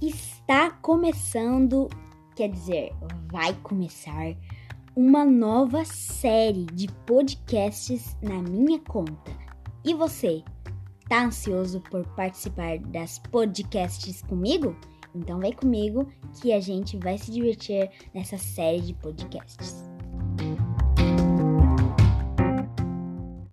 Está começando, quer dizer, vai começar uma nova série de podcasts na minha conta. E você, tá ansioso por participar das podcasts comigo? Então vem comigo que a gente vai se divertir nessa série de podcasts.